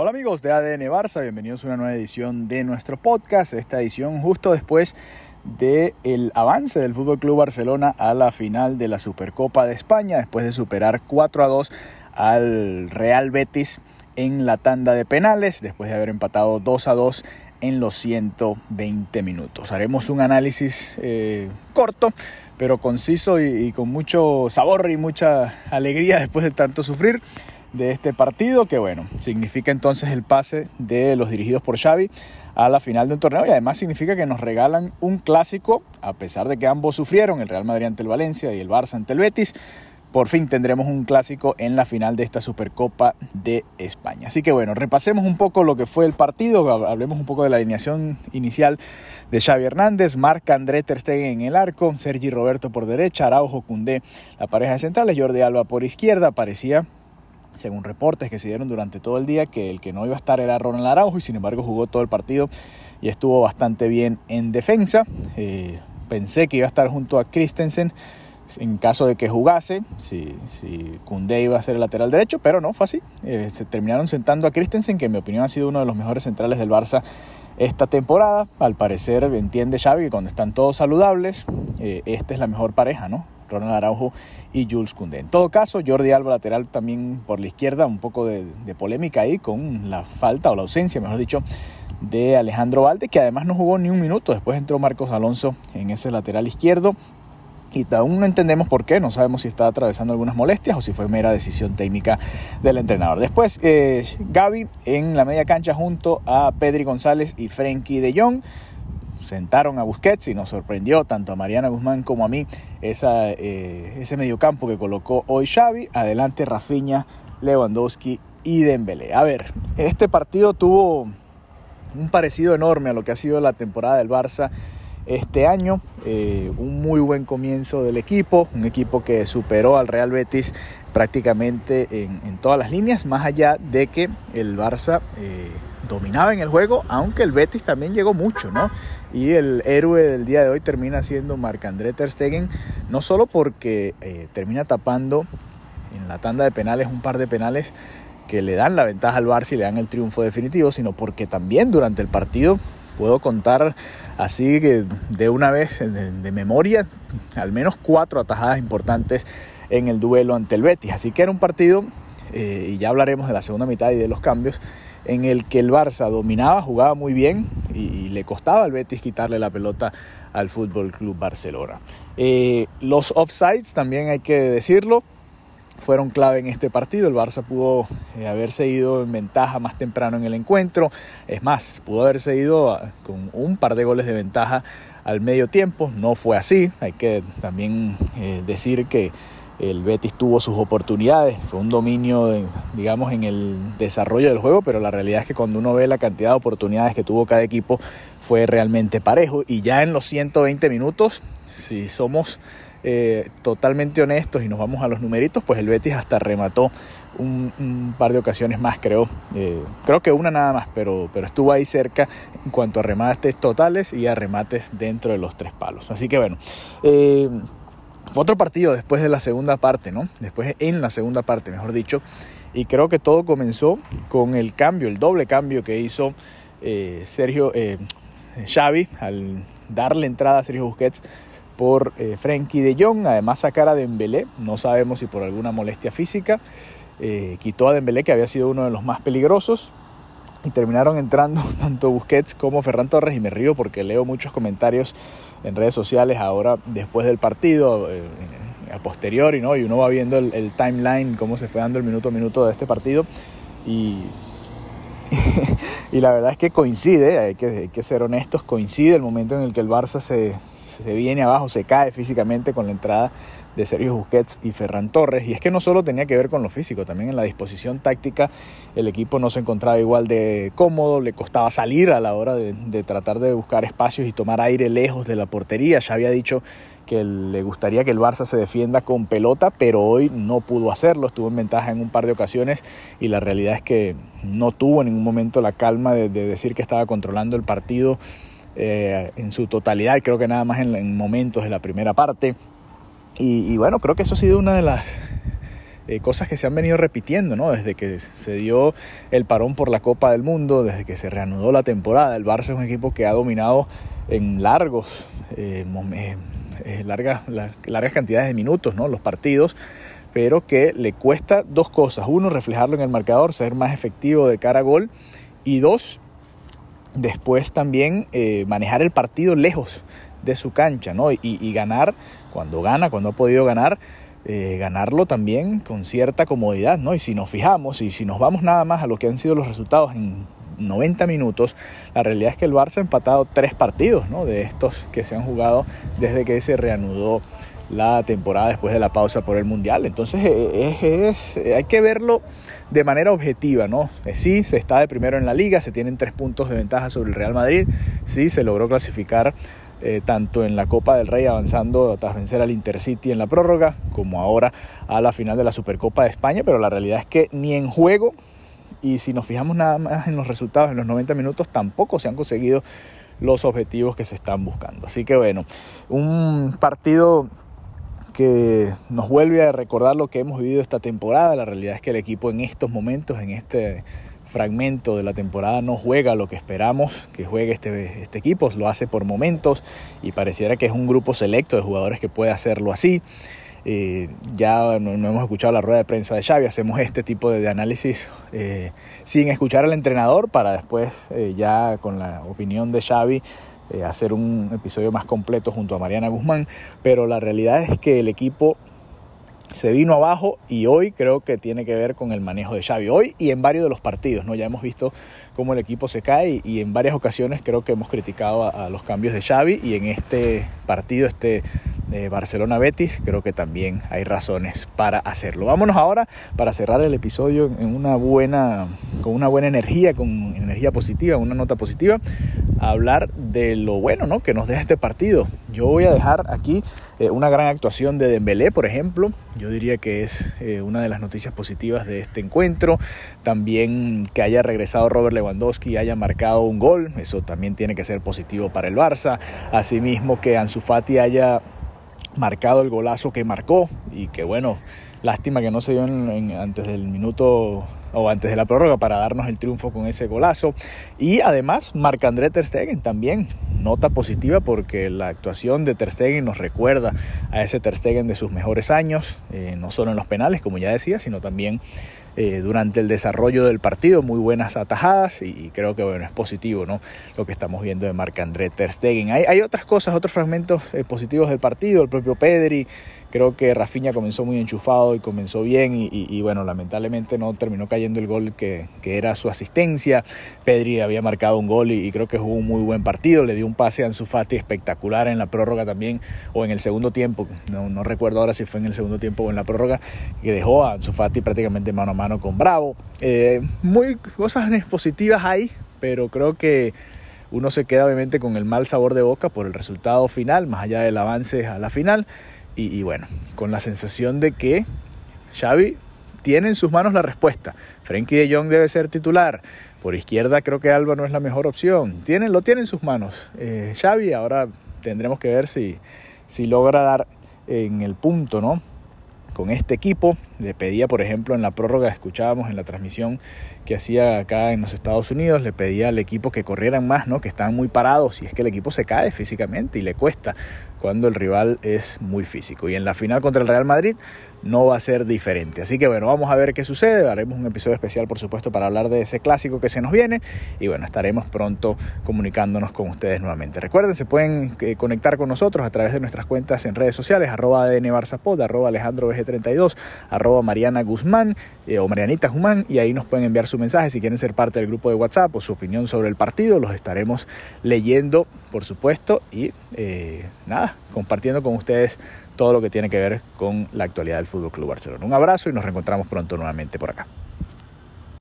Hola amigos de ADN Barça, bienvenidos a una nueva edición de nuestro podcast. Esta edición justo después del el avance del Fútbol Club Barcelona a la final de la Supercopa de España, después de superar 4 a 2 al Real Betis en la tanda de penales, después de haber empatado 2 a 2 en los 120 minutos. Haremos un análisis eh, corto, pero conciso y con mucho sabor y mucha alegría después de tanto sufrir de este partido, que bueno, significa entonces el pase de los dirigidos por Xavi a la final de un torneo y además significa que nos regalan un clásico, a pesar de que ambos sufrieron, el Real Madrid ante el Valencia y el Barça ante el Betis. Por fin tendremos un clásico en la final de esta Supercopa de España. Así que bueno, repasemos un poco lo que fue el partido, hablemos un poco de la alineación inicial de Xavi Hernández, Marc André Ter Stegen en el arco, Sergi Roberto por derecha, Araujo Cundé, la pareja de centrales, Jordi Alba por izquierda, parecía según reportes que se dieron durante todo el día, que el que no iba a estar era Ronald Araujo y sin embargo jugó todo el partido y estuvo bastante bien en defensa. Eh, pensé que iba a estar junto a Christensen en caso de que jugase, si, si iba a ser el lateral derecho, pero no fue así. Eh, se terminaron sentando a Christensen, que en mi opinión ha sido uno de los mejores centrales del Barça esta temporada. Al parecer entiende Xavi que cuando están todos saludables, eh, esta es la mejor pareja, ¿no? Ronald Araujo y Jules Koundé. En todo caso, Jordi Alba lateral también por la izquierda, un poco de, polémica ahí con la falta o la ausencia, mejor dicho, de Alejandro Valde, que además no jugó ni un minuto. Después entró Marcos Alonso en ese lateral izquierdo. Y aún no entendemos por qué, no sabemos si está atravesando algunas molestias o si fue mera decisión técnica del entrenador. Después, eh, Gaby en la media cancha junto a Pedri González y Frenkie de Jong sentaron a Busquets y nos sorprendió tanto a Mariana Guzmán como a mí eh, ese mediocampo que colocó hoy Xavi. Adelante Rafinha, Lewandowski y Dembélé. A ver, este partido tuvo un parecido enorme a lo que ha sido la temporada del Barça este año. Eh, un muy buen comienzo del equipo, un equipo que superó al Real Betis prácticamente en, todas las líneas, más allá de que el Barça eh, dominaba en el juego, aunque el Betis también llegó mucho, ¿no? Y el héroe del día de hoy termina siendo Marc-André Ter Stegen, no solo porque eh, termina tapando en la tanda de penales un par de penales que le dan la ventaja al Barça y le dan el triunfo definitivo, sino porque también durante el partido puedo contar así que de una vez de, memoria al menos cuatro atajadas importantes en el duelo ante el Betis. Así que era un partido, eh, y ya hablaremos de la segunda mitad y de los cambios, en el que el Barça dominaba, jugaba muy bien y, le costaba al Betis quitarle la pelota al Fútbol Club Barcelona. Eh, los offsides también hay que decirlo. Fueron clave en este partido. El Barça pudo eh, haberse ido en ventaja más temprano en el encuentro. Es más, pudo haberse ido ah, con un par de goles de ventaja al medio tiempo. No fue así. Hay que también eh, decir que el Betis tuvo sus oportunidades, fue un dominio, digamos, en el desarrollo del juego, pero la realidad es que cuando uno ve la cantidad de oportunidades que tuvo cada equipo fue realmente parejo. Y ya en los 120 minutos, si somos eh, totalmente honestos y nos vamos a los numeritos, pues el Betis hasta remató un, par de ocasiones más, creo. Eh, creo que una nada más, pero, pero estuvo ahí cerca en cuanto a remates totales y a remates dentro de los tres palos. Así que bueno. Eh, fue otro partido después de la segunda parte, ¿no? Después en la segunda parte, mejor dicho. Y creo que todo comenzó con el cambio, el doble cambio que hizo eh, Sergio eh, Xavi al darle entrada a Sergio Busquets por eh, Frenkie de Jong. Además sacar a Dembélé, no sabemos si por alguna molestia física. Eh, quitó a Dembélé que había sido uno de los más peligrosos y terminaron entrando tanto Busquets como Ferran Torres y me río porque leo muchos comentarios en redes sociales ahora después del partido, eh, a posteriori, ¿no? Y uno va viendo el, timeline, cómo se fue dando el minuto a minuto de este partido y, y la verdad es que coincide, hay que, hay que, ser honestos, coincide el momento en el que el Barça se, se viene abajo, se cae físicamente con la entrada de Sergio Busquets y Ferran Torres. Y es que no solo tenía que ver con lo físico, también en la disposición táctica el equipo no se encontraba igual de cómodo, le costaba salir a la hora de, tratar de buscar espacios y tomar aire lejos de la portería. Ya había dicho que le gustaría que el Barça se defienda con pelota, pero hoy no pudo hacerlo, estuvo en ventaja en un par de ocasiones y la realidad es que no tuvo en ningún momento la calma de, decir que estaba controlando el partido eh, en su totalidad, creo que nada más en momentos de la primera parte. Y, bueno, creo que eso ha sido una de las eh, cosas que se han venido repitiendo, ¿no? Desde que se dio el parón por la Copa del Mundo, desde que se reanudó la temporada, el Barça es un equipo que ha dominado en largos, eh, eh, largas, largas cantidades de minutos, ¿no? Los partidos, pero que le cuesta dos cosas. Uno, reflejarlo en el marcador, ser más efectivo de cara a gol. Y dos, después también manejar el partido lejos de su cancha, ¿no? Y, y ganar cuando gana, cuando ha podido ganar eh, ganarlo también con cierta comodidad, ¿no? Y si nos fijamos y si nos vamos nada más a lo que han sido los resultados en 90 minutos, la realidad es que el Barça ha empatado tres partidos, ¿no? De estos que se han jugado desde que se reanudó la temporada después de la pausa por el Mundial. Entonces eh, es, hay que verlo de manera objetiva, ¿no? Eh, sí, se está de primero en la liga, se tienen tres puntos de ventaja sobre el Real Madrid, sí, se logró clasificar eh, tanto en la Copa del Rey avanzando tras vencer al Intercity en la prórroga, como ahora a la final de la Supercopa de España, pero la realidad es que ni en juego, y si nos fijamos nada más en los resultados en los 90 minutos, tampoco se han conseguido los objetivos que se están buscando. Así que bueno, un partido que nos vuelve a recordar lo que hemos vivido esta temporada. La realidad es que el equipo en estos momentos, en este fragmento de la temporada no juega lo que esperamos que juegue este, este equipo, lo hace por momentos y pareciera que es un grupo selecto de jugadores que puede hacerlo así. Eh, ya no, hemos escuchado la rueda de prensa de Xavi, hacemos este tipo de, análisis eh, sin escuchar al entrenador para después eh, ya con la opinión de Xavi hacer un episodio más completo junto a Mariana Guzmán, pero la realidad es que el equipo se vino abajo y hoy creo que tiene que ver con el manejo de Xavi. Hoy y en varios de los partidos, ¿no? Ya hemos visto cómo el equipo se cae y, en varias ocasiones creo que hemos criticado a, los cambios de Xavi y en este partido, este de Barcelona-Betis, creo que también hay razones para hacerlo. Vámonos ahora para cerrar el episodio en una buena, con una buena energía, con energía positiva, una nota positiva, a hablar de lo bueno ¿no? que nos deja este partido. Yo voy a dejar aquí eh, una gran actuación de Dembélé, por ejemplo. Yo diría que es eh, una de las noticias positivas de este encuentro. También que haya regresado Robert Lewandowski y haya marcado un gol. Eso también tiene que ser positivo para el Barça. Asimismo que Ansu Fati haya marcado el golazo que marcó y que bueno, lástima que no se dio antes del minuto o antes de la prórroga para darnos el triunfo con ese golazo. Y además, Marc-André Ter Stegen también, nota positiva porque la actuación de Ter Stegen nos recuerda a ese Ter Stegen de sus mejores años, eh, no solo en los penales, como ya decía, sino también eh, durante el desarrollo del partido, muy buenas atajadas y, creo que bueno, es positivo ¿no? lo que estamos viendo de Marc-André Ter Stegen. Hay, hay, otras cosas, otros fragmentos eh, positivos del partido, el propio Pedri, Creo que Rafinha comenzó muy enchufado y comenzó bien y, bueno, lamentablemente no terminó cayendo el gol que, era su asistencia. Pedri había marcado un gol y, creo que jugó un muy buen partido. Le dio un pase a Ansu Fati espectacular en la prórroga también o en el segundo tiempo. No, recuerdo ahora si fue en el segundo tiempo o en la prórroga que dejó a Ansu Fati prácticamente mano a mano con Bravo. Eh, muy cosas positivas ahí, pero creo que uno se queda obviamente con el mal sabor de boca por el resultado final, más allá del avance a la final. Y, bueno, con la sensación de que Xavi tiene en sus manos la respuesta. Frenkie de Jong debe ser titular. Por izquierda creo que Alba no es la mejor opción. Tiene, lo tiene en sus manos. Eh, Xavi ahora tendremos que ver si, si logra dar en el punto, ¿no? Con este equipo. Le pedía, por ejemplo, en la prórroga, escuchábamos en la transmisión que hacía acá en los Estados Unidos, le pedía al equipo que corrieran más, ¿no? Que estaban muy parados y es que el equipo se cae físicamente y le cuesta cuando el rival es muy físico. Y en la final contra el Real Madrid no va a ser diferente. Así que bueno, vamos a ver qué sucede. Haremos un episodio especial, por supuesto, para hablar de ese clásico que se nos viene. Y bueno, estaremos pronto comunicándonos con ustedes nuevamente. Recuerden, se pueden eh, conectar con nosotros a través de nuestras cuentas en redes sociales, arroba ADN Barzapod, arroba Alejandro 32 arroba Mariana Guzmán eh, o Marianita Guzmán. Y ahí nos pueden enviar su mensaje si quieren ser parte del grupo de WhatsApp o su opinión sobre el partido. Los estaremos leyendo, por supuesto. Y eh, compartiendo con ustedes todo lo que tiene que ver con la actualidad del Fútbol Club Barcelona. Un abrazo y nos reencontramos pronto nuevamente por acá.